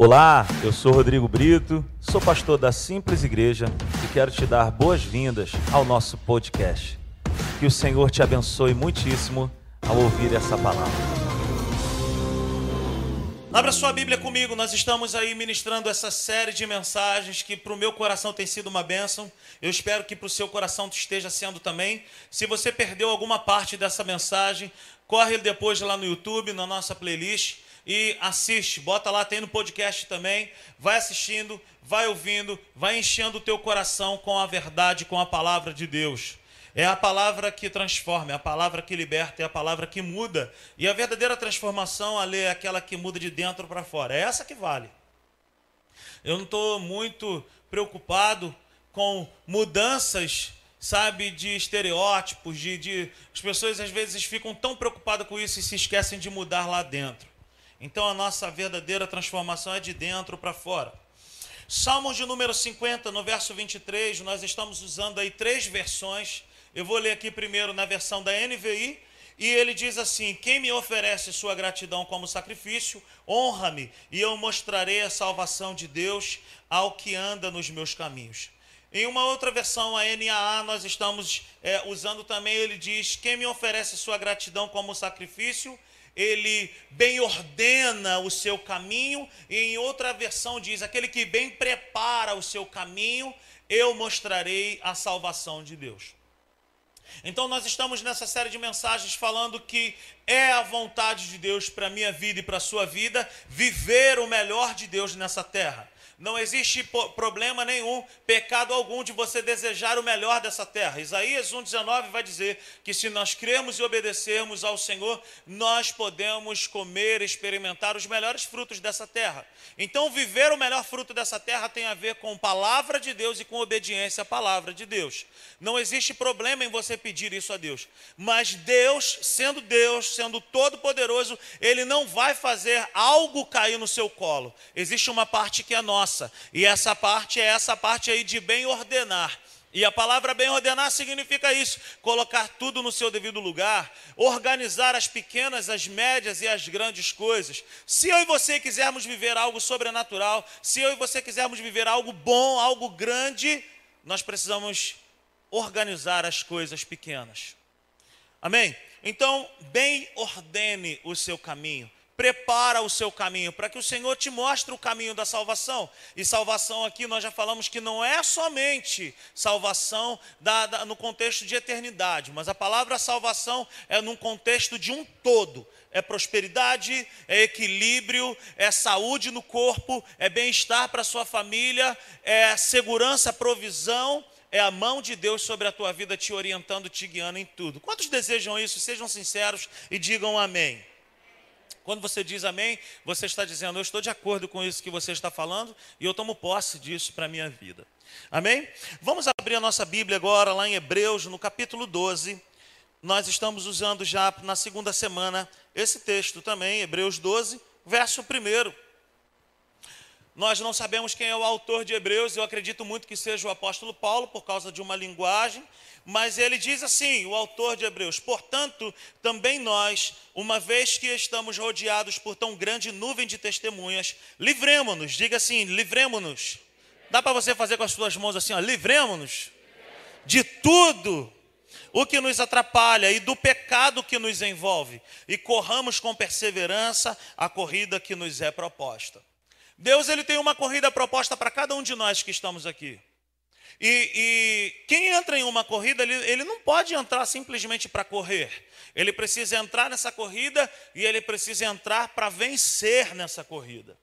Olá, eu sou Rodrigo Brito, sou pastor da Simples Igreja e quero te dar boas-vindas ao nosso podcast. Que o Senhor te abençoe muitíssimo ao ouvir essa palavra. Abra sua Bíblia comigo, nós estamos aí ministrando essa série de mensagens que para o meu coração tem sido uma bênção. Eu espero que para o seu coração esteja sendo também. Se você perdeu alguma parte dessa mensagem, corre depois lá no YouTube, na nossa playlist e assiste, bota lá, tem no podcast também, vai assistindo, vai ouvindo, vai enchendo o teu coração com a verdade, com a palavra de Deus. É a palavra que transforma, é a palavra que liberta, é a palavra que muda. E a verdadeira transformação, ali, é aquela que muda de dentro para fora. É essa que vale. Eu não estou muito preocupado com mudanças, sabe, de estereótipos, de, de. As pessoas às vezes ficam tão preocupadas com isso e se esquecem de mudar lá dentro. Então a nossa verdadeira transformação é de dentro para fora. Salmos de número 50, no verso 23, nós estamos usando aí três versões. Eu vou ler aqui primeiro na versão da NVI, e ele diz assim: Quem me oferece sua gratidão como sacrifício, honra-me, e eu mostrarei a salvação de Deus ao que anda nos meus caminhos. Em uma outra versão, a NAA, nós estamos é, usando também, ele diz: Quem me oferece sua gratidão como sacrifício, ele bem ordena o seu caminho, e em outra versão diz: aquele que bem prepara o seu caminho, eu mostrarei a salvação de Deus. Então, nós estamos nessa série de mensagens falando que é a vontade de Deus para a minha vida e para a sua vida viver o melhor de Deus nessa terra. Não existe problema nenhum, pecado algum de você desejar o melhor dessa terra. Isaías 1,19 vai dizer que se nós cremos e obedecermos ao Senhor, nós podemos comer, experimentar os melhores frutos dessa terra. Então, viver o melhor fruto dessa terra tem a ver com palavra de Deus e com obediência à palavra de Deus. Não existe problema em você pedir isso a Deus. Mas Deus, sendo Deus, sendo todo-poderoso, Ele não vai fazer algo cair no seu colo. Existe uma parte que é nossa nossa. E essa parte é essa parte aí de bem ordenar. E a palavra bem ordenar significa isso: colocar tudo no seu devido lugar, organizar as pequenas, as médias e as grandes coisas. Se eu e você quisermos viver algo sobrenatural, se eu e você quisermos viver algo bom, algo grande, nós precisamos organizar as coisas pequenas. Amém? Então, bem ordene o seu caminho prepara o seu caminho, para que o Senhor te mostre o caminho da salvação. E salvação aqui nós já falamos que não é somente salvação da, da, no contexto de eternidade, mas a palavra salvação é num contexto de um todo. É prosperidade, é equilíbrio, é saúde no corpo, é bem-estar para sua família, é segurança, provisão, é a mão de Deus sobre a tua vida te orientando, te guiando em tudo. Quantos desejam isso? Sejam sinceros e digam amém. Quando você diz amém, você está dizendo, eu estou de acordo com isso que você está falando e eu tomo posse disso para a minha vida. Amém? Vamos abrir a nossa Bíblia agora, lá em Hebreus, no capítulo 12. Nós estamos usando já na segunda semana esse texto também, Hebreus 12, verso 1. Nós não sabemos quem é o autor de Hebreus, eu acredito muito que seja o apóstolo Paulo, por causa de uma linguagem, mas ele diz assim, o autor de Hebreus: Portanto, também nós, uma vez que estamos rodeados por tão grande nuvem de testemunhas, livremos-nos, diga assim: livremos-nos. Dá para você fazer com as suas mãos assim, ó, livremos-nos de tudo o que nos atrapalha e do pecado que nos envolve, e corramos com perseverança a corrida que nos é proposta. Deus ele tem uma corrida proposta para cada um de nós que estamos aqui. E, e quem entra em uma corrida, ele, ele não pode entrar simplesmente para correr. Ele precisa entrar nessa corrida e ele precisa entrar para vencer nessa corrida.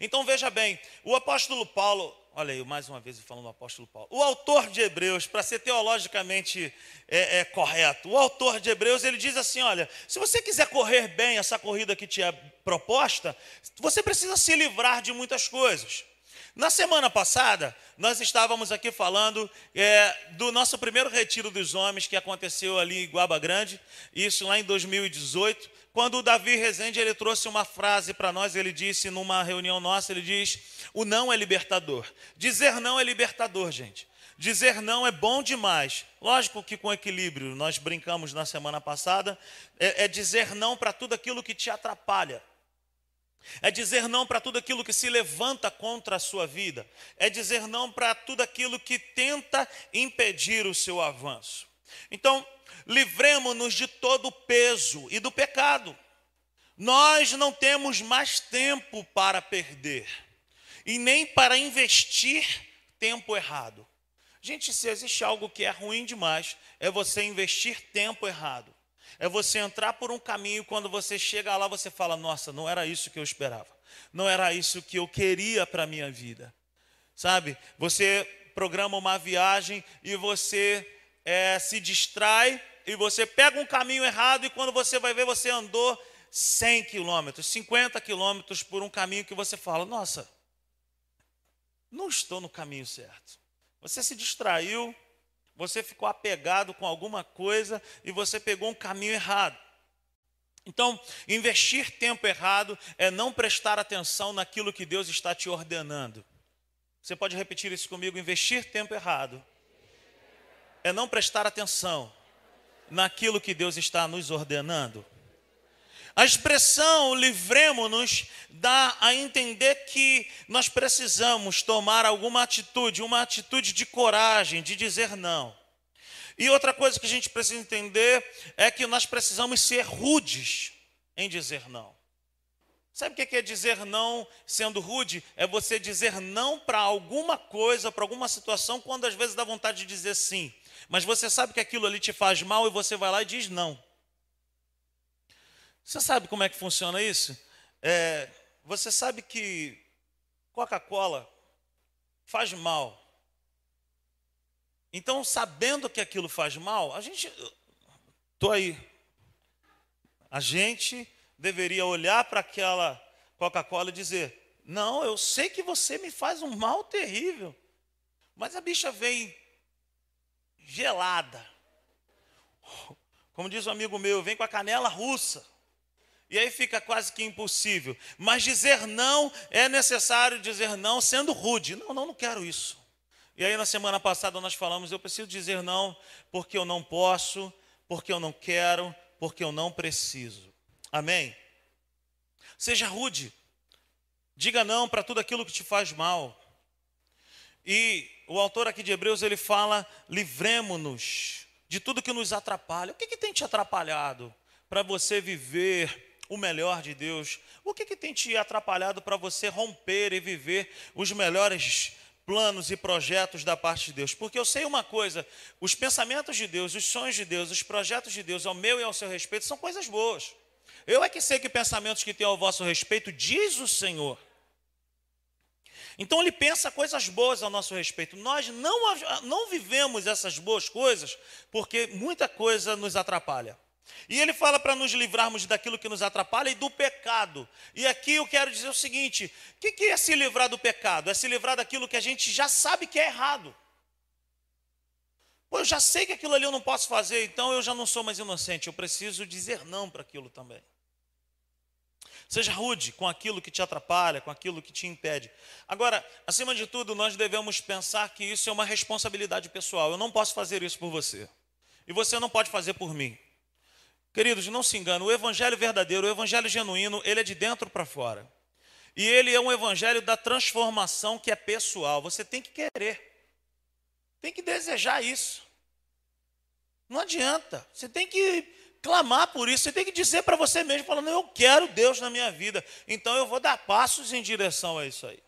Então veja bem, o apóstolo Paulo, olha aí, mais uma vez falando do apóstolo Paulo, o autor de Hebreus, para ser teologicamente é, é, correto, o autor de Hebreus, ele diz assim: olha, se você quiser correr bem essa corrida que te é proposta, você precisa se livrar de muitas coisas. Na semana passada, nós estávamos aqui falando é, do nosso primeiro retiro dos homens que aconteceu ali em Guaba Grande, isso lá em 2018, quando o Davi Rezende ele trouxe uma frase para nós, ele disse numa reunião nossa, ele diz: "O não é libertador". Dizer não é libertador, gente. Dizer não é bom demais. Lógico que com equilíbrio, nós brincamos na semana passada, é, é dizer não para tudo aquilo que te atrapalha. É dizer não para tudo aquilo que se levanta contra a sua vida. É dizer não para tudo aquilo que tenta impedir o seu avanço. Então, livremos-nos de todo o peso e do pecado. Nós não temos mais tempo para perder e nem para investir tempo errado. Gente, se existe algo que é ruim demais, é você investir tempo errado. É você entrar por um caminho quando você chega lá, você fala: "Nossa, não era isso que eu esperava. Não era isso que eu queria para a minha vida". Sabe? Você programa uma viagem e você é, se distrai e você pega um caminho errado e quando você vai ver, você andou 100 quilômetros, 50 quilômetros por um caminho que você fala: Nossa, não estou no caminho certo. Você se distraiu, você ficou apegado com alguma coisa e você pegou um caminho errado. Então, investir tempo errado é não prestar atenção naquilo que Deus está te ordenando. Você pode repetir isso comigo? Investir tempo errado é não prestar atenção naquilo que Deus está nos ordenando. A expressão livremos-nos dá a entender que nós precisamos tomar alguma atitude, uma atitude de coragem, de dizer não. E outra coisa que a gente precisa entender é que nós precisamos ser rudes em dizer não. Sabe o que é dizer não sendo rude? É você dizer não para alguma coisa, para alguma situação, quando às vezes dá vontade de dizer sim. Mas você sabe que aquilo ali te faz mal e você vai lá e diz não. Você sabe como é que funciona isso? É, você sabe que Coca-Cola faz mal. Então, sabendo que aquilo faz mal, a gente. Estou aí. A gente deveria olhar para aquela Coca-Cola e dizer: Não, eu sei que você me faz um mal terrível. Mas a bicha vem gelada. Como diz um amigo meu, vem com a canela russa. E aí fica quase que impossível. Mas dizer não é necessário dizer não sendo rude. Não, não, não quero isso. E aí na semana passada nós falamos, eu preciso dizer não porque eu não posso, porque eu não quero, porque eu não preciso. Amém? Seja rude. Diga não para tudo aquilo que te faz mal. E o autor aqui de Hebreus ele fala: livremos-nos de tudo que nos atrapalha. O que, que tem te atrapalhado para você viver o melhor de Deus? O que, que tem te atrapalhado para você romper e viver os melhores planos e projetos da parte de Deus? Porque eu sei uma coisa: os pensamentos de Deus, os sonhos de Deus, os projetos de Deus ao meu e ao seu respeito são coisas boas. Eu é que sei que pensamentos que tenho ao vosso respeito, diz o Senhor. Então ele pensa coisas boas ao nosso respeito. Nós não, não vivemos essas boas coisas porque muita coisa nos atrapalha. E ele fala para nos livrarmos daquilo que nos atrapalha e do pecado. E aqui eu quero dizer o seguinte: o que, que é se livrar do pecado? É se livrar daquilo que a gente já sabe que é errado. Pô, eu já sei que aquilo ali eu não posso fazer, então eu já não sou mais inocente. Eu preciso dizer não para aquilo também. Seja rude com aquilo que te atrapalha, com aquilo que te impede. Agora, acima de tudo, nós devemos pensar que isso é uma responsabilidade pessoal. Eu não posso fazer isso por você. E você não pode fazer por mim. Queridos, não se engane, o evangelho verdadeiro, o evangelho genuíno, ele é de dentro para fora. E ele é um evangelho da transformação que é pessoal. Você tem que querer. Tem que desejar isso. Não adianta. Você tem que clamar por isso, você tem que dizer para você mesmo, falando, eu quero Deus na minha vida, então eu vou dar passos em direção a isso aí.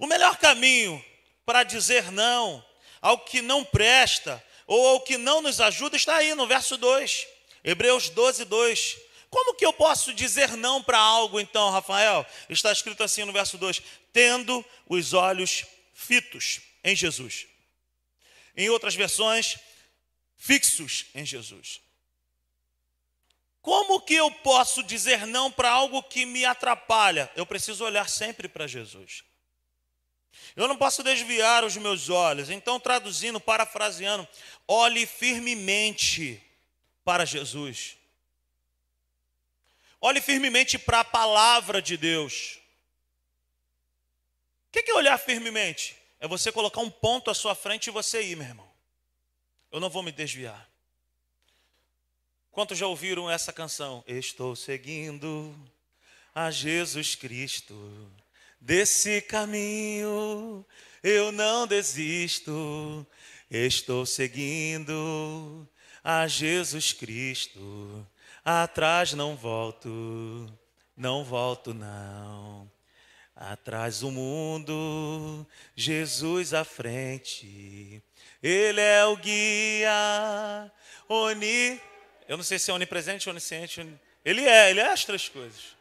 O melhor caminho para dizer não ao que não presta ou ao que não nos ajuda está aí no verso 2, Hebreus 12, 2. Como que eu posso dizer não para algo então, Rafael? Está escrito assim no verso 2: tendo os olhos fitos em Jesus. Em outras versões, fixos em Jesus. Como que eu posso dizer não para algo que me atrapalha? Eu preciso olhar sempre para Jesus. Eu não posso desviar os meus olhos. Então, traduzindo, parafraseando, olhe firmemente para Jesus. Olhe firmemente para a palavra de Deus. O que é olhar firmemente? É você colocar um ponto à sua frente e você ir, meu irmão. Eu não vou me desviar. Quantos já ouviram essa canção? Estou seguindo a Jesus Cristo. Desse caminho eu não desisto, estou seguindo a Jesus Cristo. Atrás não volto, não volto não. Atrás o mundo, Jesus à frente. Ele é o guia, oni. Eu não sei se é onipresente, onisciente. Ele é, ele é as três coisas.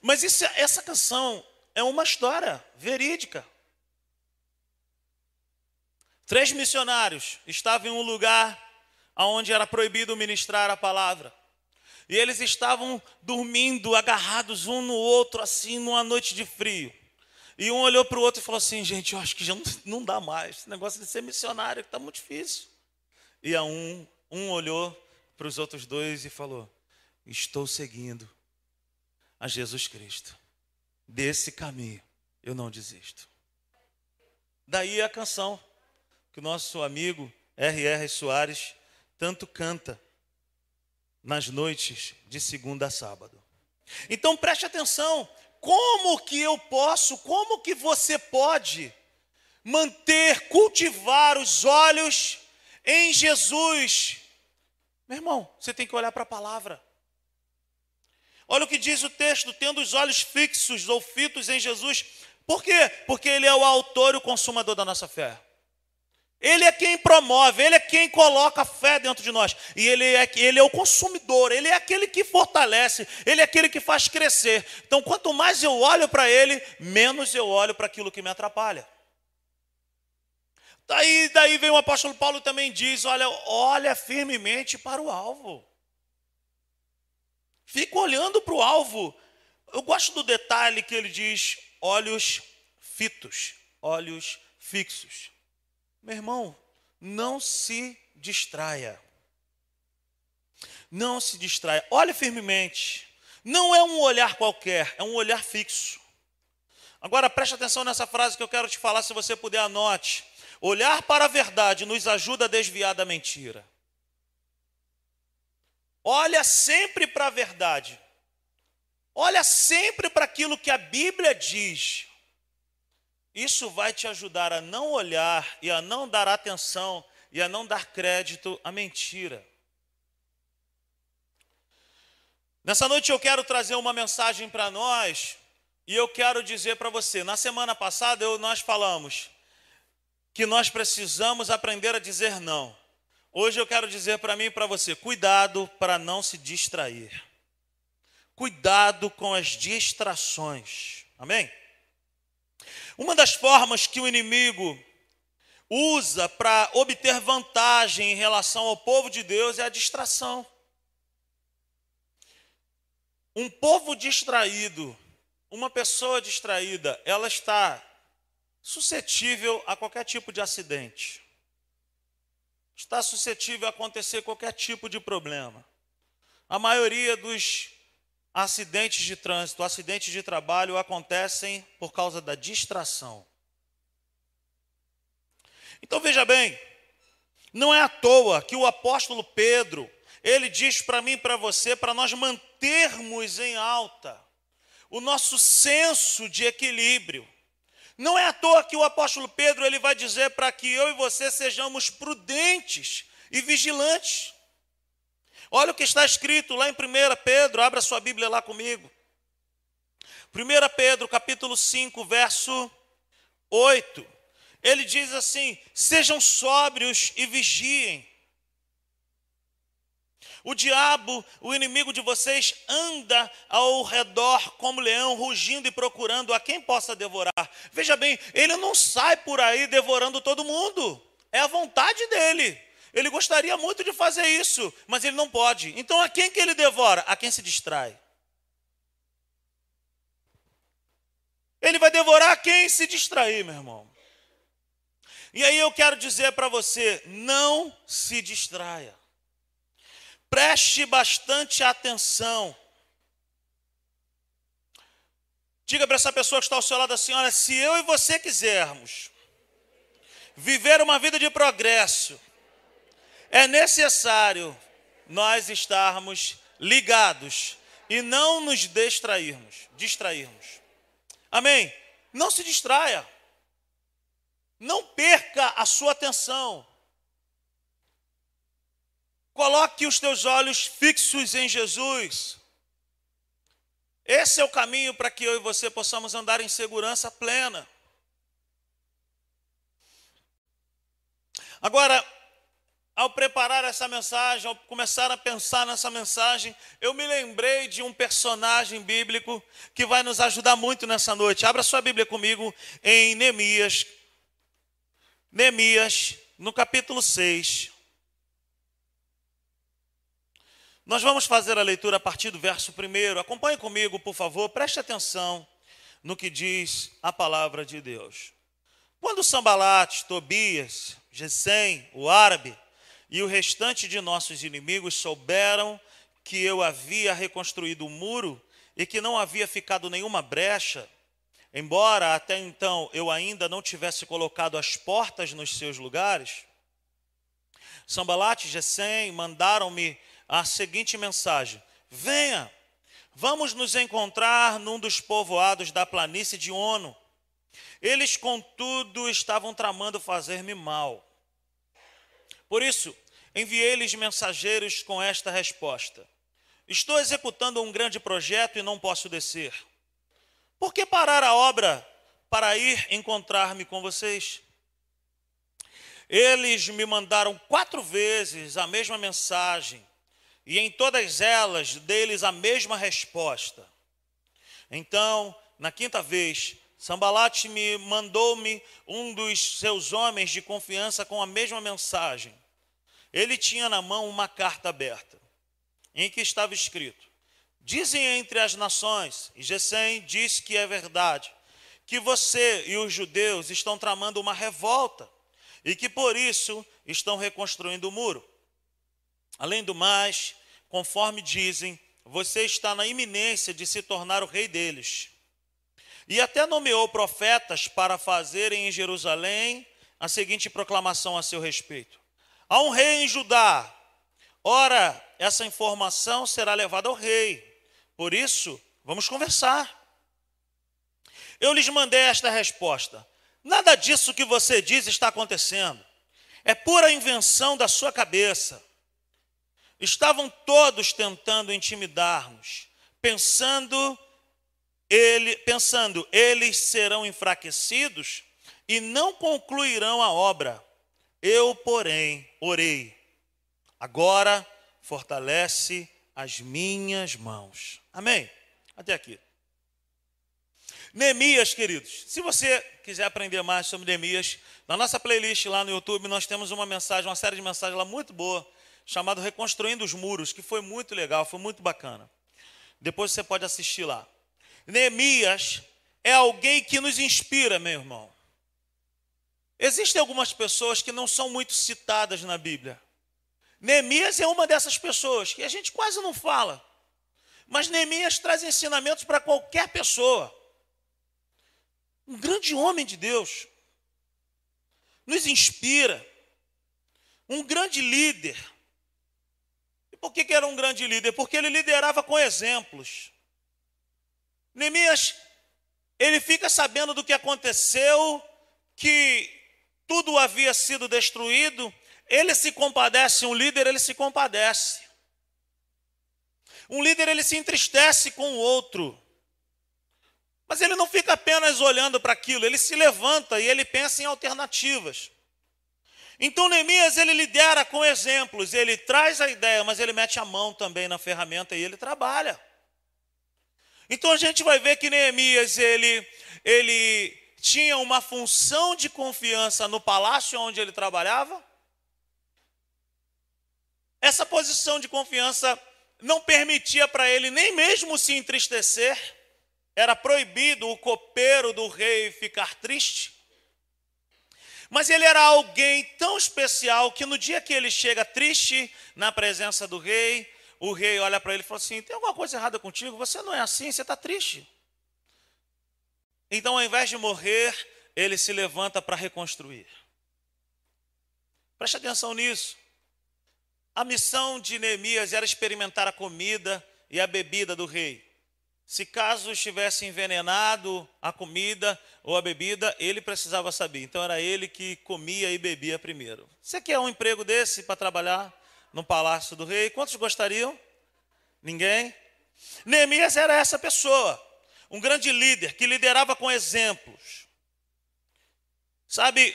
Mas isso, essa canção é uma história verídica. Três missionários estavam em um lugar onde era proibido ministrar a palavra. E eles estavam dormindo, agarrados um no outro, assim, numa noite de frio. E um olhou para o outro e falou assim: gente, eu acho que já não, dá mais. Esse negócio de ser missionário está muito difícil. E a um, um olhou para os outros dois e falou: Estou seguindo a Jesus Cristo. Desse caminho eu não desisto. Daí a canção que o nosso amigo R.R. Soares tanto canta nas noites de segunda a sábado. Então preste atenção, como que eu posso, como que você pode manter, cultivar os olhos em Jesus? Meu irmão, você tem que olhar para a palavra. Olha o que diz o texto: tendo os olhos fixos ou fitos em Jesus. Por quê? Porque Ele é o autor e o consumador da nossa fé. Ele é quem promove, Ele é quem coloca a fé dentro de nós. E Ele é, ele é o consumidor, Ele é aquele que fortalece, Ele é aquele que faz crescer. Então, quanto mais eu olho para Ele, menos eu olho para aquilo que me atrapalha. Daí, daí vem o apóstolo Paulo também diz: olha, olha firmemente para o alvo. Fica olhando para o alvo. Eu gosto do detalhe que ele diz: olhos fitos, olhos fixos. Meu irmão, não se distraia. Não se distraia. Olhe firmemente. Não é um olhar qualquer, é um olhar fixo. Agora preste atenção nessa frase que eu quero te falar, se você puder anote. Olhar para a verdade nos ajuda a desviar da mentira. Olha sempre para a verdade. Olha sempre para aquilo que a Bíblia diz. Isso vai te ajudar a não olhar e a não dar atenção e a não dar crédito à mentira. Nessa noite eu quero trazer uma mensagem para nós e eu quero dizer para você: na semana passada eu, nós falamos que nós precisamos aprender a dizer não. Hoje eu quero dizer para mim e para você: cuidado para não se distrair. Cuidado com as distrações. Amém? Uma das formas que o inimigo usa para obter vantagem em relação ao povo de Deus é a distração. Um povo distraído, uma pessoa distraída, ela está suscetível a qualquer tipo de acidente. Está suscetível a acontecer qualquer tipo de problema. A maioria dos acidentes de trânsito, acidentes de trabalho acontecem por causa da distração. Então veja bem, não é à toa que o apóstolo Pedro, ele diz para mim e para você, para nós mantermos em alta o nosso senso de equilíbrio. Não é à toa que o apóstolo Pedro ele vai dizer para que eu e você sejamos prudentes e vigilantes. Olha o que está escrito lá em 1 Pedro, abra sua Bíblia lá comigo. 1 Pedro, capítulo 5, verso 8. Ele diz assim: Sejam sóbrios e vigiem. O diabo, o inimigo de vocês, anda ao redor como leão, rugindo e procurando a quem possa devorar. Veja bem, ele não sai por aí devorando todo mundo, é a vontade dele. Ele gostaria muito de fazer isso, mas ele não pode. Então a quem que ele devora? A quem se distrai. Ele vai devorar quem se distrair, meu irmão. E aí eu quero dizer para você: não se distraia. Preste bastante atenção. Diga para essa pessoa que está ao seu lado assim: olha, se eu e você quisermos viver uma vida de progresso, é necessário nós estarmos ligados e não nos distrairmos, distrairmos. Amém? Não se distraia. Não perca a sua atenção. Coloque os teus olhos fixos em Jesus. Esse é o caminho para que eu e você possamos andar em segurança plena. Agora, ao preparar essa mensagem, ao começar a pensar nessa mensagem, eu me lembrei de um personagem bíblico que vai nos ajudar muito nessa noite. Abra sua Bíblia comigo em Neemias. Neemias, no capítulo 6. Nós vamos fazer a leitura a partir do verso 1. Acompanhe comigo, por favor, preste atenção no que diz a palavra de Deus. Quando Sambalate, Tobias, Gesem, o árabe, e o restante de nossos inimigos souberam que eu havia reconstruído o muro e que não havia ficado nenhuma brecha, embora até então eu ainda não tivesse colocado as portas nos seus lugares, Sambalat e Gesem mandaram-me a seguinte mensagem: Venha, vamos nos encontrar num dos povoados da planície de Ono. Eles, contudo, estavam tramando fazer-me mal. Por isso, enviei-lhes mensageiros com esta resposta: Estou executando um grande projeto e não posso descer. Por que parar a obra para ir encontrar-me com vocês? Eles me mandaram quatro vezes a mesma mensagem, e em todas elas deles a mesma resposta. Então, na quinta vez, Sambalate me mandou-me um dos seus homens de confiança com a mesma mensagem. Ele tinha na mão uma carta aberta, em que estava escrito: Dizem entre as nações, e Gesem diz que é verdade, que você e os judeus estão tramando uma revolta e que por isso estão reconstruindo o muro. Além do mais, conforme dizem, você está na iminência de se tornar o rei deles. E até nomeou profetas para fazerem em Jerusalém a seguinte proclamação a seu respeito: Há um rei em Judá. Ora, essa informação será levada ao rei. Por isso, vamos conversar. Eu lhes mandei esta resposta: Nada disso que você diz está acontecendo. É pura invenção da sua cabeça. Estavam todos tentando intimidar-nos, pensando ele, pensando, eles serão enfraquecidos e não concluirão a obra. Eu, porém, orei. Agora fortalece as minhas mãos. Amém? Até aqui. Neemias, queridos, se você quiser aprender mais sobre Neemias, na nossa playlist lá no YouTube nós temos uma mensagem, uma série de mensagens lá muito boa, chamada Reconstruindo os Muros, que foi muito legal, foi muito bacana. Depois você pode assistir lá. Neemias é alguém que nos inspira, meu irmão. Existem algumas pessoas que não são muito citadas na Bíblia. Neemias é uma dessas pessoas que a gente quase não fala. Mas Neemias traz ensinamentos para qualquer pessoa. Um grande homem de Deus. Nos inspira. Um grande líder. Por que, que era um grande líder? Porque ele liderava com exemplos. Neemias, ele fica sabendo do que aconteceu, que tudo havia sido destruído, ele se compadece, um líder ele se compadece. Um líder ele se entristece com o outro. Mas ele não fica apenas olhando para aquilo, ele se levanta e ele pensa em alternativas. Então Neemias ele lidera com exemplos, ele traz a ideia, mas ele mete a mão também na ferramenta e ele trabalha. Então a gente vai ver que Neemias ele, ele tinha uma função de confiança no palácio onde ele trabalhava. Essa posição de confiança não permitia para ele nem mesmo se entristecer. Era proibido o copeiro do rei ficar triste. Mas ele era alguém tão especial que no dia que ele chega triste na presença do rei, o rei olha para ele e fala assim: tem alguma coisa errada contigo? Você não é assim, você está triste. Então, ao invés de morrer, ele se levanta para reconstruir. Preste atenção nisso. A missão de Neemias era experimentar a comida e a bebida do rei. Se caso estivesse envenenado a comida ou a bebida, ele precisava saber. Então era ele que comia e bebia primeiro. Você quer um emprego desse para trabalhar no palácio do rei? Quantos gostariam? Ninguém? Neemias era essa pessoa, um grande líder que liderava com exemplos. Sabe,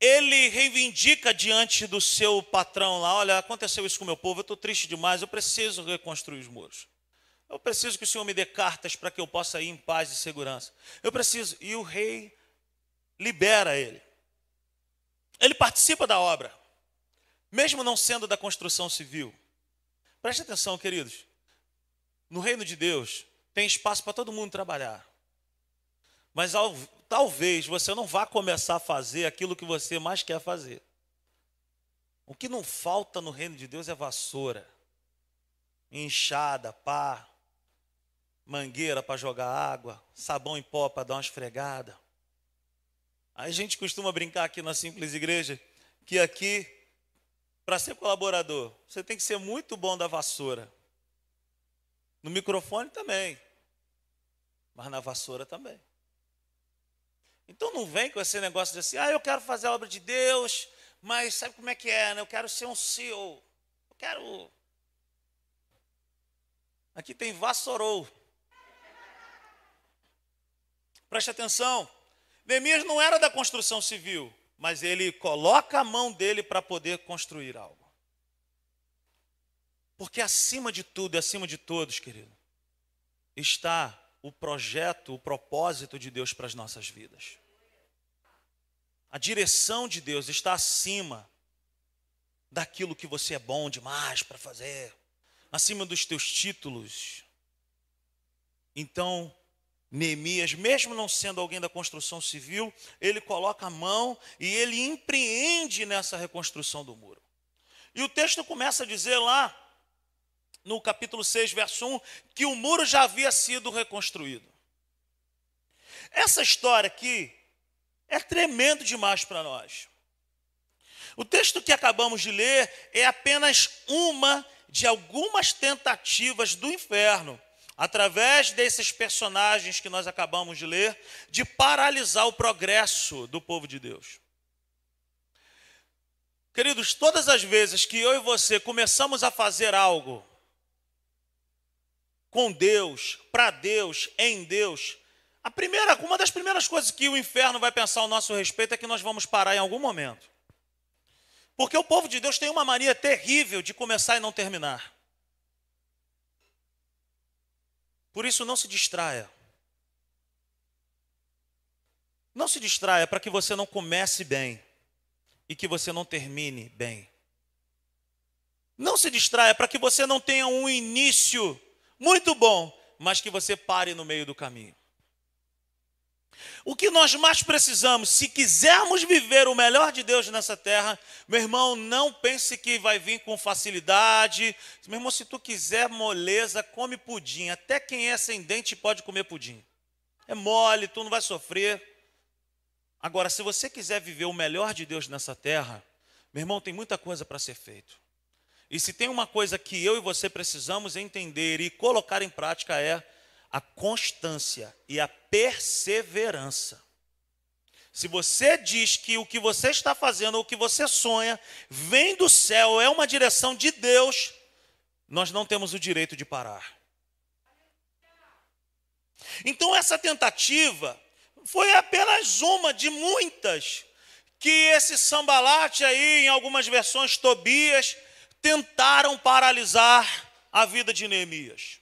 ele reivindica diante do seu patrão lá: olha, aconteceu isso com o meu povo, eu estou triste demais, eu preciso reconstruir os muros. Eu preciso que o Senhor me dê cartas para que eu possa ir em paz e segurança. Eu preciso. E o rei libera ele. Ele participa da obra, mesmo não sendo da construção civil. Preste atenção, queridos. No reino de Deus, tem espaço para todo mundo trabalhar. Mas ao, talvez você não vá começar a fazer aquilo que você mais quer fazer. O que não falta no reino de Deus é vassoura, enxada, pá, mangueira para jogar água, sabão em pó para dar uma esfregada. A gente costuma brincar aqui na simples igreja que aqui, para ser colaborador, você tem que ser muito bom da vassoura. No microfone também, mas na vassoura também. Então não vem com esse negócio de assim, ah, eu quero fazer a obra de Deus, mas sabe como é que é, né? Eu quero ser um CEO. Eu quero. Aqui tem vassourou. Preste atenção. Neemias não era da construção civil, mas ele coloca a mão dele para poder construir algo. Porque acima de tudo e acima de todos, querido, está o projeto, o propósito de Deus para as nossas vidas. A direção de Deus está acima daquilo que você é bom demais para fazer, acima dos teus títulos. Então, Neemias, mesmo não sendo alguém da construção civil, ele coloca a mão e ele empreende nessa reconstrução do muro. E o texto começa a dizer lá, no capítulo 6, verso 1, que o muro já havia sido reconstruído. Essa história aqui é tremendo demais para nós. O texto que acabamos de ler é apenas uma de algumas tentativas do inferno, através desses personagens que nós acabamos de ler, de paralisar o progresso do povo de Deus. Queridos, todas as vezes que eu e você começamos a fazer algo com Deus, para Deus, em Deus, a primeira, uma das primeiras coisas que o inferno vai pensar ao nosso respeito é que nós vamos parar em algum momento. Porque o povo de Deus tem uma mania terrível de começar e não terminar. Por isso, não se distraia. Não se distraia para que você não comece bem e que você não termine bem. Não se distraia para que você não tenha um início muito bom, mas que você pare no meio do caminho. O que nós mais precisamos, se quisermos viver o melhor de Deus nessa terra, meu irmão, não pense que vai vir com facilidade. Meu irmão, se tu quiser moleza, come pudim. Até quem é sem dente pode comer pudim. É mole, tu não vai sofrer. Agora, se você quiser viver o melhor de Deus nessa terra, meu irmão, tem muita coisa para ser feito. E se tem uma coisa que eu e você precisamos entender e colocar em prática é a constância e a perseverança. Se você diz que o que você está fazendo, o que você sonha, vem do céu, é uma direção de Deus, nós não temos o direito de parar. Então, essa tentativa foi apenas uma de muitas que esse sambalate aí, em algumas versões, Tobias, tentaram paralisar a vida de Neemias.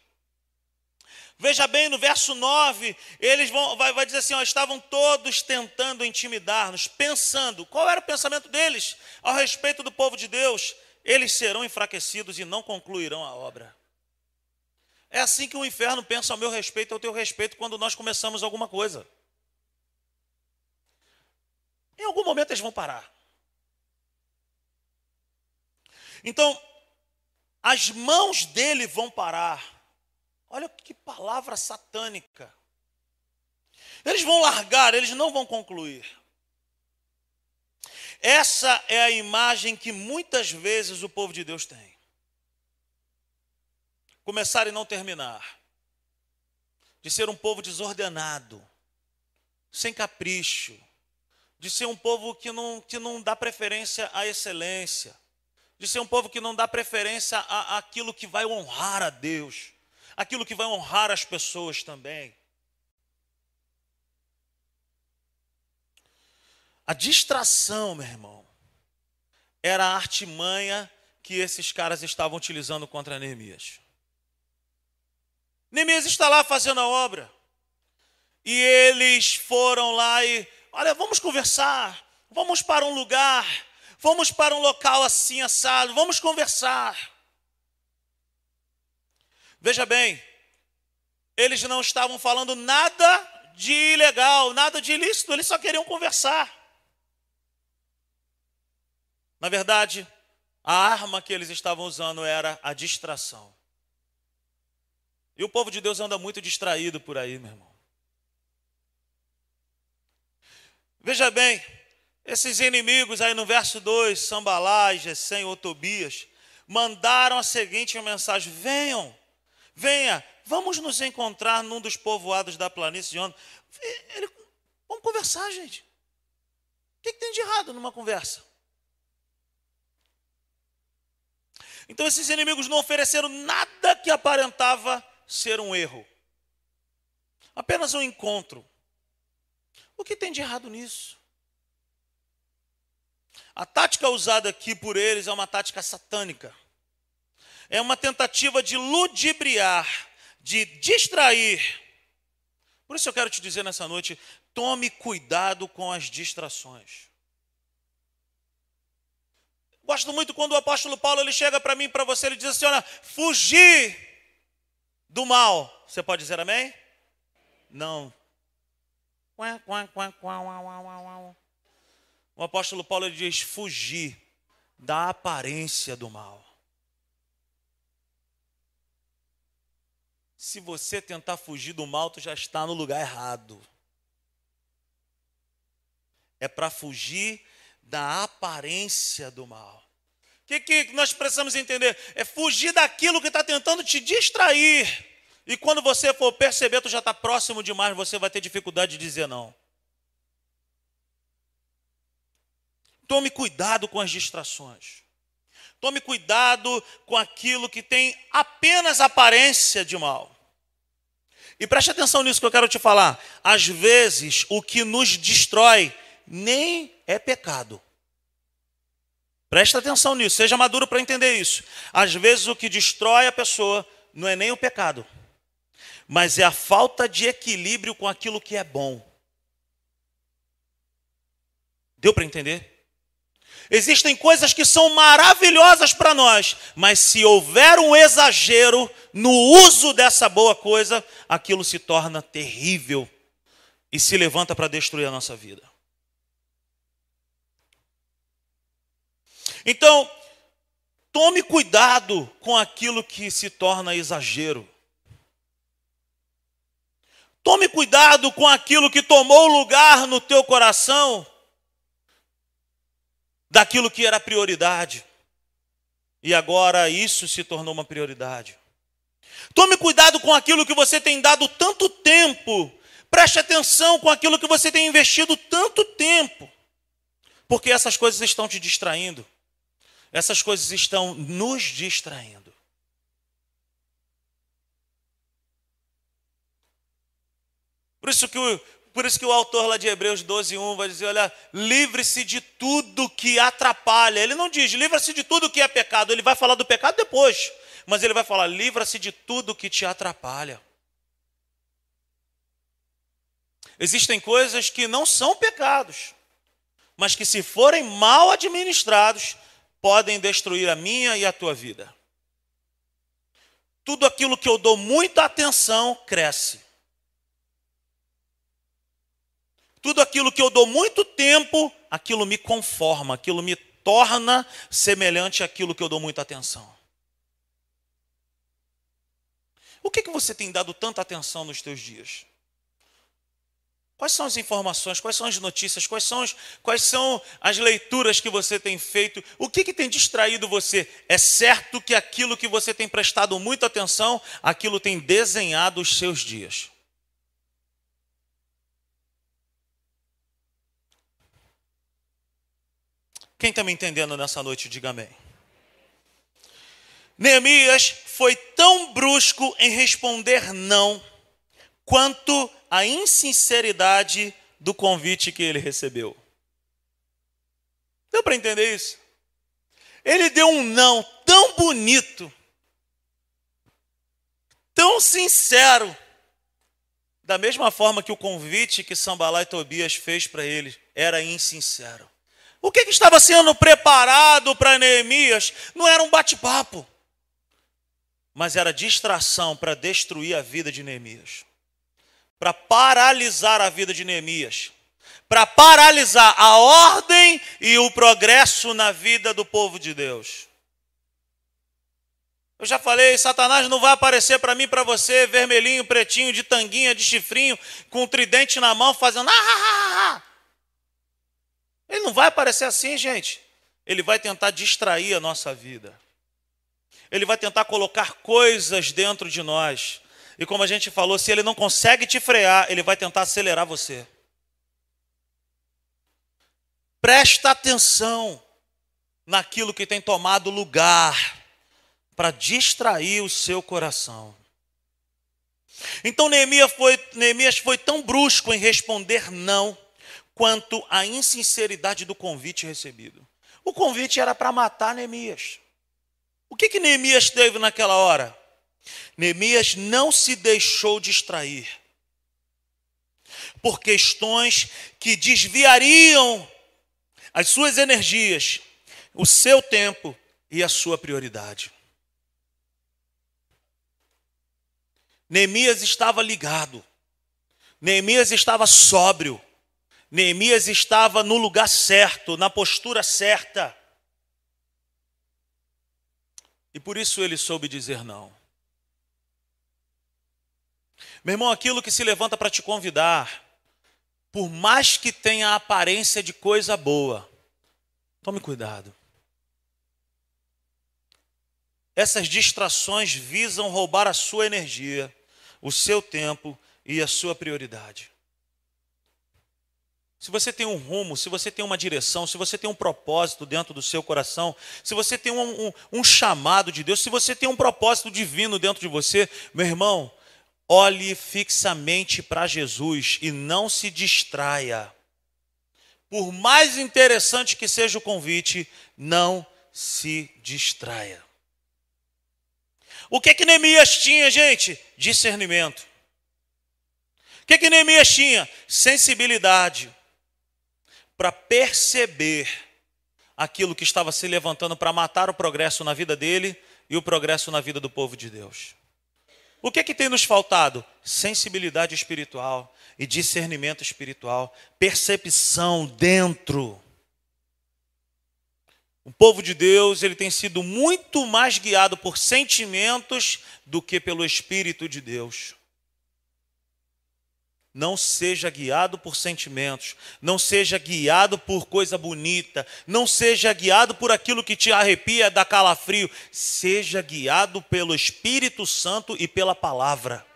Veja bem, no verso 9, eles vão, vai, vai dizer assim: ó, estavam todos tentando intimidar-nos, pensando, qual era o pensamento deles ao respeito do povo de Deus? Eles serão enfraquecidos e não concluirão a obra. É assim que o inferno pensa ao meu respeito e ao teu respeito quando nós começamos alguma coisa. Em algum momento eles vão parar. Então, as mãos dele vão parar. Olha que palavra satânica. Eles vão largar, eles não vão concluir. Essa é a imagem que muitas vezes o povo de Deus tem. começar e não terminar, de ser um povo desordenado, sem capricho, de ser um povo que não, que não dá preferência à excelência, de ser um povo que não dá preferência à, àquilo que vai honrar a Deus, aquilo que vai honrar as pessoas também. A distração, meu irmão, era a artimanha que esses caras estavam utilizando contra Neemias. Neemias está lá fazendo a obra. E eles foram lá e, olha, vamos conversar, vamos para um lugar, vamos para um local assim assado, vamos conversar. Veja bem, eles não estavam falando nada de ilegal, nada de ilícito, eles só queriam conversar. Na verdade, a arma que eles estavam usando era a distração. E o povo de Deus anda muito distraído por aí, meu irmão. Veja bem, esses inimigos aí no verso 2, Sambalá, Gesem ou Tobias, mandaram a seguinte mensagem: venham, venha, vamos nos encontrar num dos povoados da planície de Ono. Ele, vamos conversar, gente. O que, que tem de errado numa conversa? Então esses inimigos não ofereceram nada que aparentava ser um erro. Apenas um encontro. O que tem de errado nisso? A tática usada aqui por eles é uma tática satânica. É uma tentativa de ludibriar, de distrair. Por isso eu quero te dizer nessa noite: tome cuidado com as distrações. Gosto muito quando o apóstolo Paulo ele chega para mim, para você, ele diz assim: olha, fugir do mal. Você pode dizer amém? Não. O apóstolo Paulo diz: fugir da aparência do mal. Se você tentar fugir do mal, tu já está no lugar errado. É para fugir da aparência do mal. O que, que nós precisamos entender? É fugir daquilo que está tentando te distrair. E quando você for perceber, tu já está próximo demais, você vai ter dificuldade de dizer não. Tome cuidado com as distrações. Tome cuidado com aquilo que tem apenas aparência de mal. E preste atenção nisso que eu quero te falar. Às vezes, o que nos destrói nem é pecado. Presta atenção nisso, seja maduro para entender isso. Às vezes o que destrói a pessoa não é nem o pecado, mas é a falta de equilíbrio com aquilo que é bom. Deu para entender? Existem coisas que são maravilhosas para nós, mas se houver um exagero no uso dessa boa coisa, aquilo se torna terrível e se levanta para destruir a nossa vida. Então, tome cuidado com aquilo que se torna exagero. Tome cuidado com aquilo que tomou lugar no teu coração daquilo que era prioridade. E agora isso se tornou uma prioridade. Tome cuidado com aquilo que você tem dado tanto tempo. Preste atenção com aquilo que você tem investido tanto tempo. Porque essas coisas estão te distraindo. Essas coisas estão nos distraindo. Por isso que por isso que o autor lá de Hebreus 12, 1 vai dizer: olha, livre-se de tudo que atrapalha. Ele não diz, livra-se de tudo que é pecado. Ele vai falar do pecado depois. Mas ele vai falar, livra-se de tudo que te atrapalha. Existem coisas que não são pecados, mas que, se forem mal administrados, podem destruir a minha e a tua vida. Tudo aquilo que eu dou muita atenção cresce. Tudo aquilo que eu dou muito tempo, aquilo me conforma, aquilo me torna semelhante àquilo que eu dou muita atenção. O que, que você tem dado tanta atenção nos teus dias? Quais são as informações, quais são as notícias, quais são, as, quais são as leituras que você tem feito? O que, que tem distraído você? É certo que aquilo que você tem prestado muita atenção, aquilo tem desenhado os seus dias. Quem está me entendendo nessa noite, diga amém. Neemias foi tão brusco em responder não, quanto a insinceridade do convite que ele recebeu. Deu para entender isso? Ele deu um não tão bonito, tão sincero, da mesma forma que o convite que Sambalá e Tobias fez para ele era insincero. O que, que estava sendo preparado para Neemias não era um bate-papo, mas era distração para destruir a vida de Neemias para paralisar a vida de Neemias, para paralisar a ordem e o progresso na vida do povo de Deus. Eu já falei, Satanás não vai aparecer para mim, para você, vermelhinho, pretinho, de tanguinha, de chifrinho, com um tridente na mão, fazendo. Ah, ah, ah, ah. Ele não vai aparecer assim, gente. Ele vai tentar distrair a nossa vida. Ele vai tentar colocar coisas dentro de nós e como a gente falou, se ele não consegue te frear, ele vai tentar acelerar você. Presta atenção naquilo que tem tomado lugar para distrair o seu coração. Então Neemias foi, Neemias foi tão brusco em responder não, quanto a insinceridade do convite recebido. O convite era para matar Neemias. O que, que Neemias teve naquela hora? Neemias não se deixou distrair por questões que desviariam as suas energias, o seu tempo e a sua prioridade. Neemias estava ligado, Neemias estava sóbrio, Neemias estava no lugar certo, na postura certa. E por isso ele soube dizer não. Meu irmão, aquilo que se levanta para te convidar, por mais que tenha a aparência de coisa boa, tome cuidado. Essas distrações visam roubar a sua energia, o seu tempo e a sua prioridade. Se você tem um rumo, se você tem uma direção, se você tem um propósito dentro do seu coração, se você tem um, um, um chamado de Deus, se você tem um propósito divino dentro de você, meu irmão, Olhe fixamente para Jesus e não se distraia. Por mais interessante que seja o convite, não se distraia. O que que Neemias tinha, gente? Discernimento. O que que Neemias tinha? Sensibilidade para perceber aquilo que estava se levantando para matar o progresso na vida dele e o progresso na vida do povo de Deus. O que é que tem nos faltado? Sensibilidade espiritual e discernimento espiritual, percepção dentro. O povo de Deus, ele tem sido muito mais guiado por sentimentos do que pelo espírito de Deus. Não seja guiado por sentimentos, não seja guiado por coisa bonita, não seja guiado por aquilo que te arrepia, dá calafrio. Seja guiado pelo Espírito Santo e pela palavra.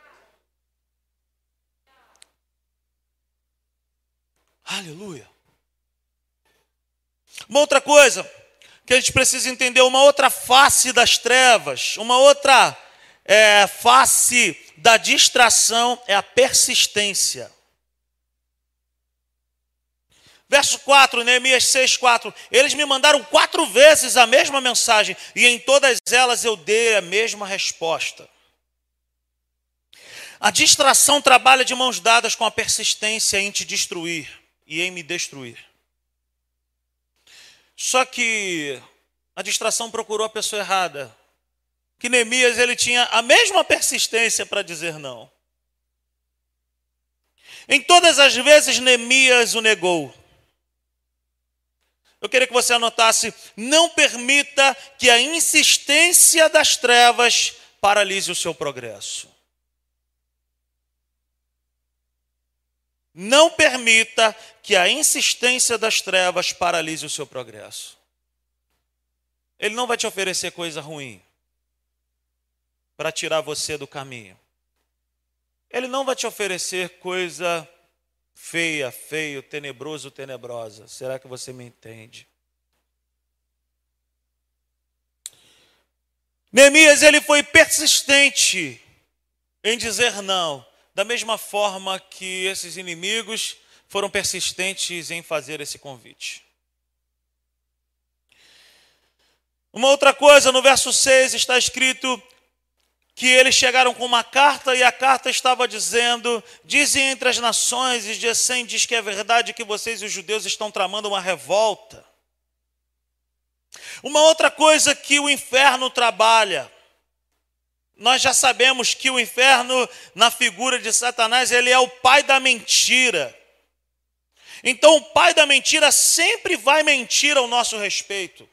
Aleluia. Uma outra coisa que a gente precisa entender, uma outra face das trevas, uma outra é, face da distração é a persistência. Verso 4, Neemias 6, 4. Eles me mandaram quatro vezes a mesma mensagem, e em todas elas eu dei a mesma resposta. A distração trabalha de mãos dadas com a persistência em te destruir e em me destruir. Só que a distração procurou a pessoa errada que Neemias ele tinha a mesma persistência para dizer não. Em todas as vezes Neemias o negou. Eu queria que você anotasse: não permita que a insistência das trevas paralise o seu progresso. Não permita que a insistência das trevas paralise o seu progresso. Ele não vai te oferecer coisa ruim para tirar você do caminho. Ele não vai te oferecer coisa feia, feio, tenebroso, tenebrosa. Será que você me entende? Neemias ele foi persistente em dizer não, da mesma forma que esses inimigos foram persistentes em fazer esse convite. Uma outra coisa, no verso 6 está escrito: que eles chegaram com uma carta e a carta estava dizendo: Dizem entre as nações, e Gesem diz que é verdade que vocês e os judeus estão tramando uma revolta. Uma outra coisa que o inferno trabalha, nós já sabemos que o inferno, na figura de Satanás, ele é o pai da mentira. Então, o pai da mentira sempre vai mentir ao nosso respeito.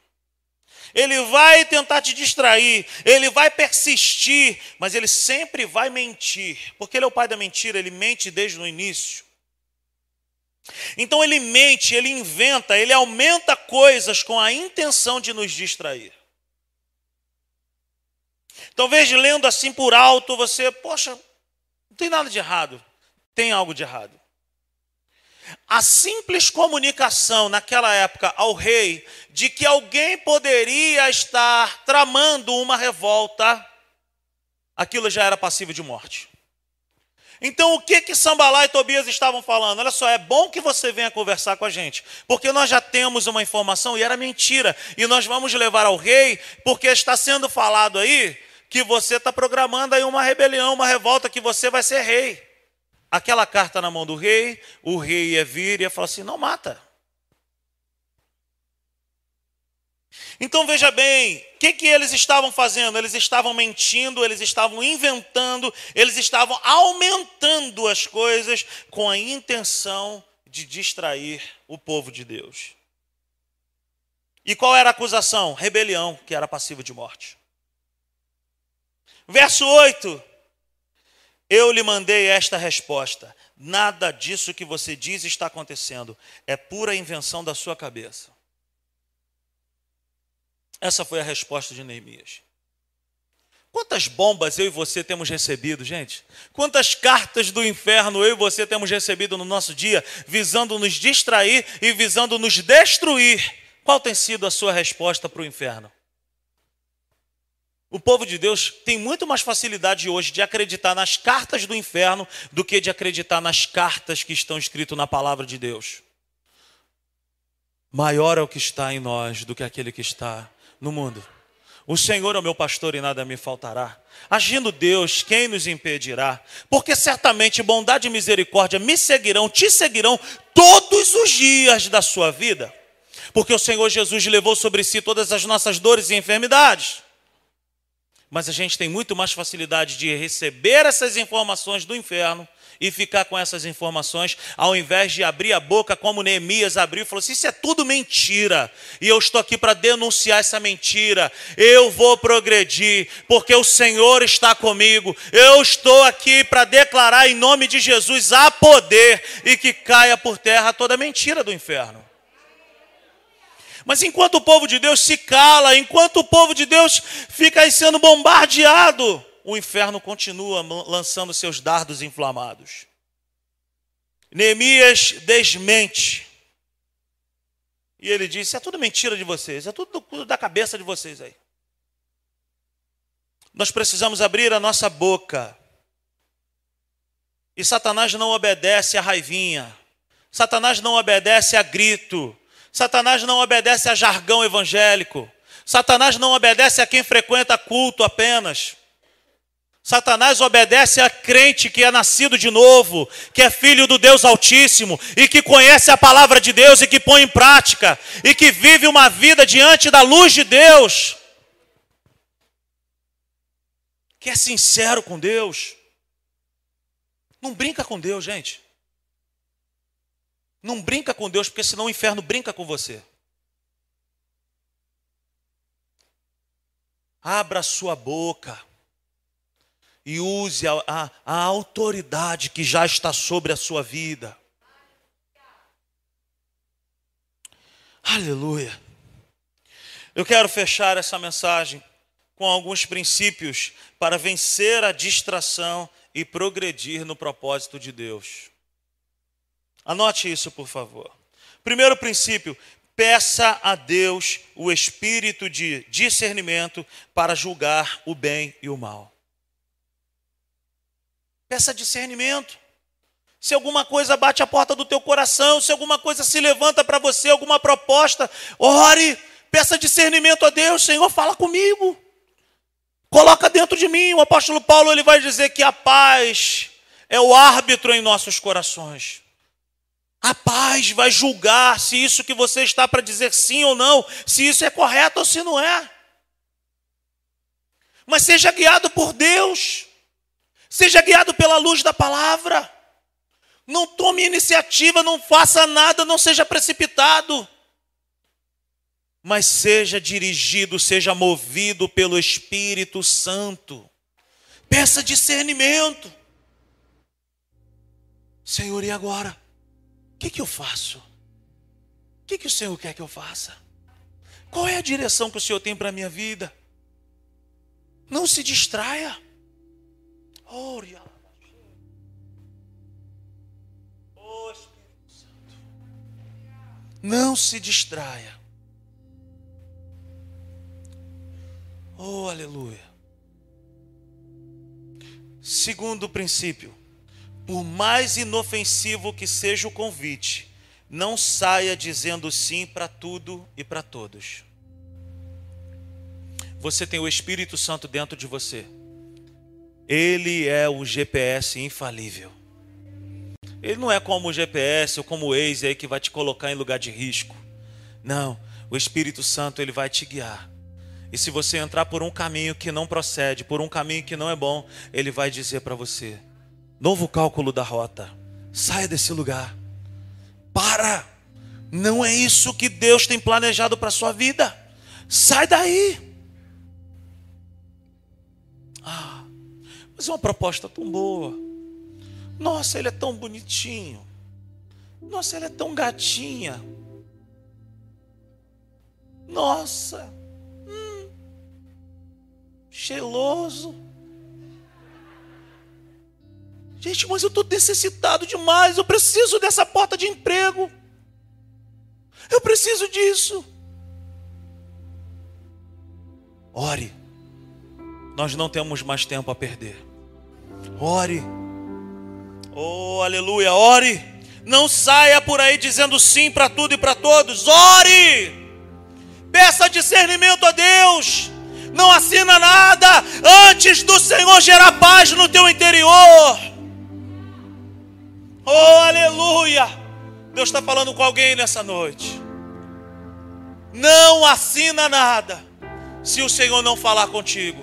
Ele vai tentar te distrair, ele vai persistir, mas ele sempre vai mentir, porque ele é o pai da mentira, ele mente desde o início. Então ele mente, ele inventa, ele aumenta coisas com a intenção de nos distrair. Talvez lendo assim por alto, você, poxa, não tem nada de errado. Tem algo de errado. A simples comunicação naquela época ao rei de que alguém poderia estar tramando uma revolta, aquilo já era passível de morte. Então, o que que Sambalá e Tobias estavam falando? Olha só, é bom que você venha conversar com a gente, porque nós já temos uma informação e era mentira, e nós vamos levar ao rei, porque está sendo falado aí que você está programando aí uma rebelião, uma revolta, que você vai ser rei aquela carta na mão do rei, o rei ia vir e ia falar assim: não mata. Então veja bem, o que, que eles estavam fazendo? Eles estavam mentindo, eles estavam inventando, eles estavam aumentando as coisas com a intenção de distrair o povo de Deus. E qual era a acusação? Rebelião, que era passivo de morte. Verso 8: eu lhe mandei esta resposta: nada disso que você diz está acontecendo, é pura invenção da sua cabeça. Essa foi a resposta de Neemias. Quantas bombas eu e você temos recebido, gente? Quantas cartas do inferno eu e você temos recebido no nosso dia, visando nos distrair e visando nos destruir? Qual tem sido a sua resposta para o inferno? O povo de Deus tem muito mais facilidade hoje de acreditar nas cartas do inferno do que de acreditar nas cartas que estão escritas na palavra de Deus. Maior é o que está em nós do que aquele que está no mundo. O Senhor é o meu pastor e nada me faltará. Agindo Deus, quem nos impedirá? Porque certamente bondade e misericórdia me seguirão, te seguirão todos os dias da sua vida. Porque o Senhor Jesus levou sobre si todas as nossas dores e enfermidades mas a gente tem muito mais facilidade de receber essas informações do inferno e ficar com essas informações, ao invés de abrir a boca como Neemias abriu e falou assim: Isso é tudo mentira, e eu estou aqui para denunciar essa mentira. Eu vou progredir, porque o Senhor está comigo. Eu estou aqui para declarar em nome de Jesus a poder e que caia por terra toda mentira do inferno. Mas enquanto o povo de Deus se cala, enquanto o povo de Deus fica aí sendo bombardeado, o inferno continua lançando seus dardos inflamados. Neemias desmente. E ele disse: é tudo mentira de vocês, é tudo da cabeça de vocês aí. Nós precisamos abrir a nossa boca. E Satanás não obedece a raivinha. Satanás não obedece a grito. Satanás não obedece a jargão evangélico. Satanás não obedece a quem frequenta culto apenas. Satanás obedece a crente que é nascido de novo, que é filho do Deus Altíssimo e que conhece a palavra de Deus e que põe em prática e que vive uma vida diante da luz de Deus. Que é sincero com Deus. Não brinca com Deus, gente. Não brinca com Deus, porque senão o inferno brinca com você. Abra sua boca e use a, a, a autoridade que já está sobre a sua vida. Aleluia. Eu quero fechar essa mensagem com alguns princípios para vencer a distração e progredir no propósito de Deus. Anote isso, por favor. Primeiro princípio: peça a Deus o espírito de discernimento para julgar o bem e o mal. Peça discernimento. Se alguma coisa bate a porta do teu coração, se alguma coisa se levanta para você, alguma proposta, ore, peça discernimento a Deus, Senhor, fala comigo. Coloca dentro de mim. O apóstolo Paulo ele vai dizer que a paz é o árbitro em nossos corações. A paz vai julgar se isso que você está para dizer sim ou não, se isso é correto ou se não é. Mas seja guiado por Deus, seja guiado pela luz da palavra. Não tome iniciativa, não faça nada, não seja precipitado. Mas seja dirigido, seja movido pelo Espírito Santo. Peça discernimento. Senhor, e agora? Que, que eu faço? O que, que o Senhor quer que eu faça? Qual é a direção que o Senhor tem para a minha vida? Não se distraia. Oh, Espírito Santo. Não se distraia. Oh, aleluia. Segundo princípio, por mais inofensivo que seja o convite, não saia dizendo sim para tudo e para todos. Você tem o Espírito Santo dentro de você. Ele é o GPS infalível. Ele não é como o GPS ou como o Waze aí que vai te colocar em lugar de risco. Não, o Espírito Santo ele vai te guiar. E se você entrar por um caminho que não procede, por um caminho que não é bom, ele vai dizer para você: Novo cálculo da rota. Saia desse lugar. Para. Não é isso que Deus tem planejado para a sua vida. Sai daí. Ah, mas é uma proposta tão boa. Nossa, ele é tão bonitinho. Nossa, ele é tão gatinha. Nossa, hum, cheiloso. Gente, mas eu estou necessitado demais. Eu preciso dessa porta de emprego. Eu preciso disso. Ore. Nós não temos mais tempo a perder. Ore. Oh, aleluia. Ore. Não saia por aí dizendo sim para tudo e para todos. Ore. Peça discernimento a Deus. Não assina nada antes do Senhor gerar paz no teu interior. Oh, aleluia! Deus está falando com alguém nessa noite. Não assina nada se o Senhor não falar contigo.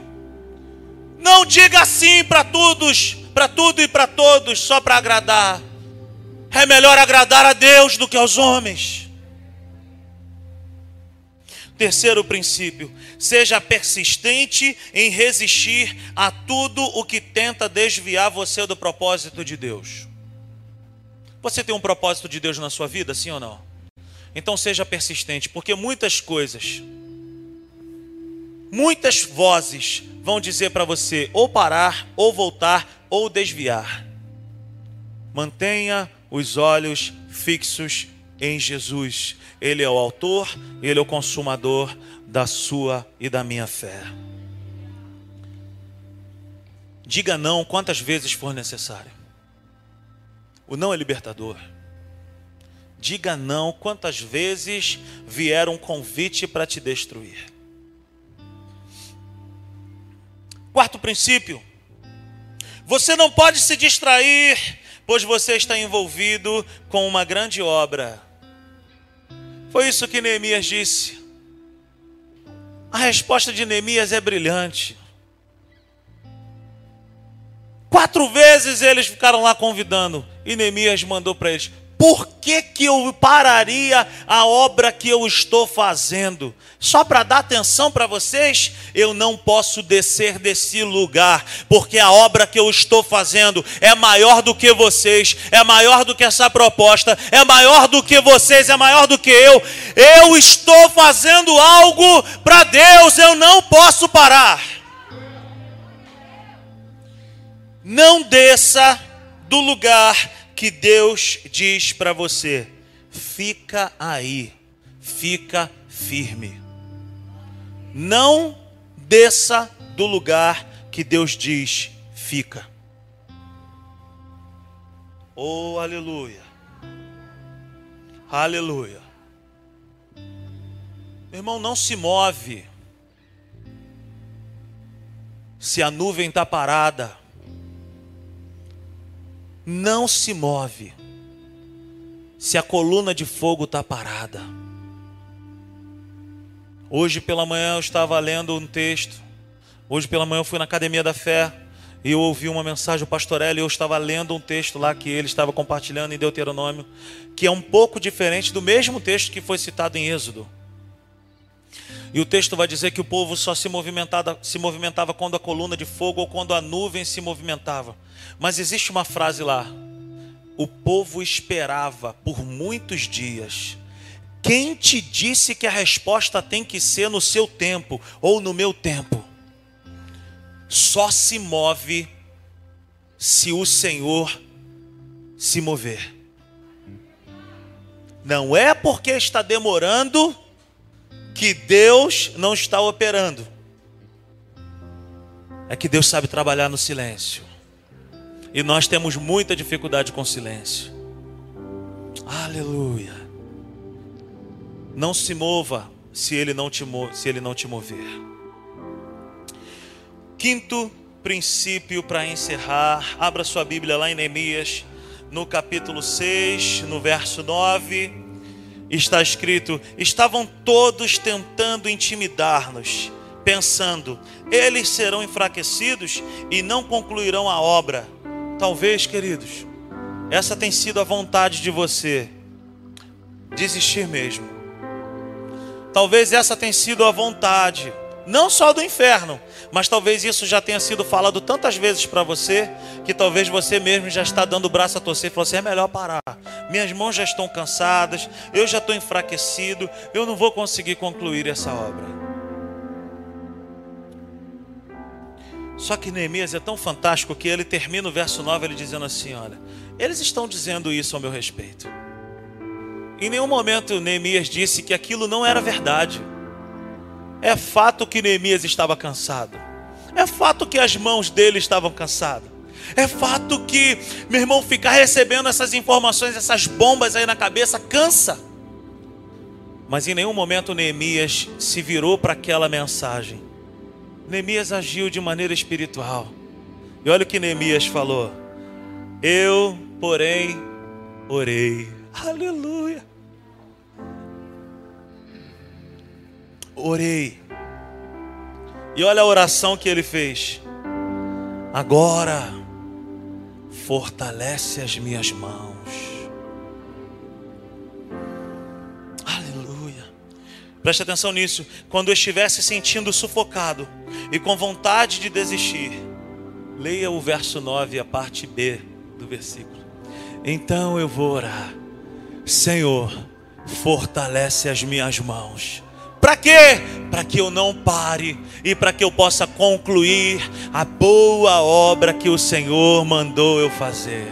Não diga sim para todos, para tudo e para todos só para agradar. É melhor agradar a Deus do que aos homens. Terceiro princípio: seja persistente em resistir a tudo o que tenta desviar você do propósito de Deus. Você tem um propósito de Deus na sua vida, sim ou não? Então seja persistente, porque muitas coisas, muitas vozes vão dizer para você ou parar, ou voltar, ou desviar. Mantenha os olhos fixos em Jesus. Ele é o autor, ele é o consumador da sua e da minha fé. Diga não quantas vezes for necessário. O não é libertador. Diga não quantas vezes vier um convite para te destruir. Quarto princípio: você não pode se distrair, pois você está envolvido com uma grande obra. Foi isso que Neemias disse. A resposta de Neemias é brilhante. Quatro vezes eles ficaram lá convidando. E Neemias mandou para eles: por que, que eu pararia a obra que eu estou fazendo? Só para dar atenção para vocês, eu não posso descer desse lugar, porque a obra que eu estou fazendo é maior do que vocês, é maior do que essa proposta, é maior do que vocês, é maior do que eu. Eu estou fazendo algo para Deus, eu não posso parar. Não desça do lugar que Deus diz para você: fica aí, fica firme. Não desça do lugar que Deus diz, fica. Oh, aleluia. Aleluia. Meu irmão, não se move. Se a nuvem está parada, não se move se a coluna de fogo está parada. Hoje pela manhã eu estava lendo um texto. Hoje pela manhã eu fui na Academia da Fé e eu ouvi uma mensagem do pastor Hélio e eu estava lendo um texto lá que ele estava compartilhando em Deuteronômio, que é um pouco diferente do mesmo texto que foi citado em Êxodo. E o texto vai dizer que o povo só se movimentava, se movimentava quando a coluna de fogo ou quando a nuvem se movimentava. Mas existe uma frase lá. O povo esperava por muitos dias. Quem te disse que a resposta tem que ser no seu tempo ou no meu tempo? Só se move se o Senhor se mover. Não é porque está demorando que Deus não está operando. É que Deus sabe trabalhar no silêncio. E nós temos muita dificuldade com silêncio. Aleluia. Não se mova se ele não te, se ele não te mover. Quinto princípio para encerrar. Abra sua Bíblia lá em Neemias, no capítulo 6, no verso 9. Está escrito: Estavam todos tentando intimidar-nos, pensando, eles serão enfraquecidos e não concluirão a obra Talvez, queridos, essa tem sido a vontade de você desistir mesmo. Talvez essa tenha sido a vontade, não só do inferno, mas talvez isso já tenha sido falado tantas vezes para você, que talvez você mesmo já está dando o braço a torcer e falou assim: é melhor parar. Minhas mãos já estão cansadas, eu já estou enfraquecido, eu não vou conseguir concluir essa obra. Só que Neemias é tão fantástico que ele termina o verso 9 ele dizendo assim: Olha, eles estão dizendo isso ao meu respeito. Em nenhum momento Neemias disse que aquilo não era verdade. É fato que Neemias estava cansado. É fato que as mãos dele estavam cansadas. É fato que, meu irmão, ficar recebendo essas informações, essas bombas aí na cabeça, cansa. Mas em nenhum momento Neemias se virou para aquela mensagem Neemias agiu de maneira espiritual. E olha o que Neemias falou. Eu, porém, orei. Aleluia. Orei. E olha a oração que ele fez. Agora, fortalece as minhas mãos Preste atenção nisso. Quando eu estiver se sentindo sufocado e com vontade de desistir, leia o verso 9, a parte B do versículo. Então eu vou orar. Senhor, fortalece as minhas mãos. Para quê? Para que eu não pare e para que eu possa concluir a boa obra que o Senhor mandou eu fazer.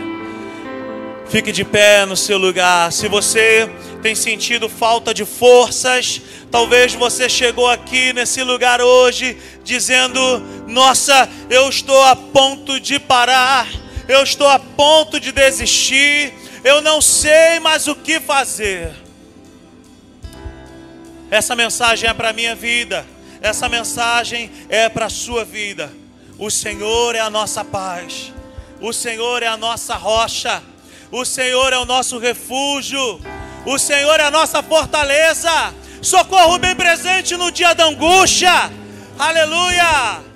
Fique de pé no seu lugar. Se você tem sentido falta de forças, talvez você chegou aqui nesse lugar hoje dizendo: Nossa, eu estou a ponto de parar, eu estou a ponto de desistir, eu não sei mais o que fazer. Essa mensagem é para a minha vida, essa mensagem é para a sua vida. O Senhor é a nossa paz, o Senhor é a nossa rocha, o Senhor é o nosso refúgio. O Senhor é a nossa fortaleza, socorro bem presente no dia da angústia. Aleluia!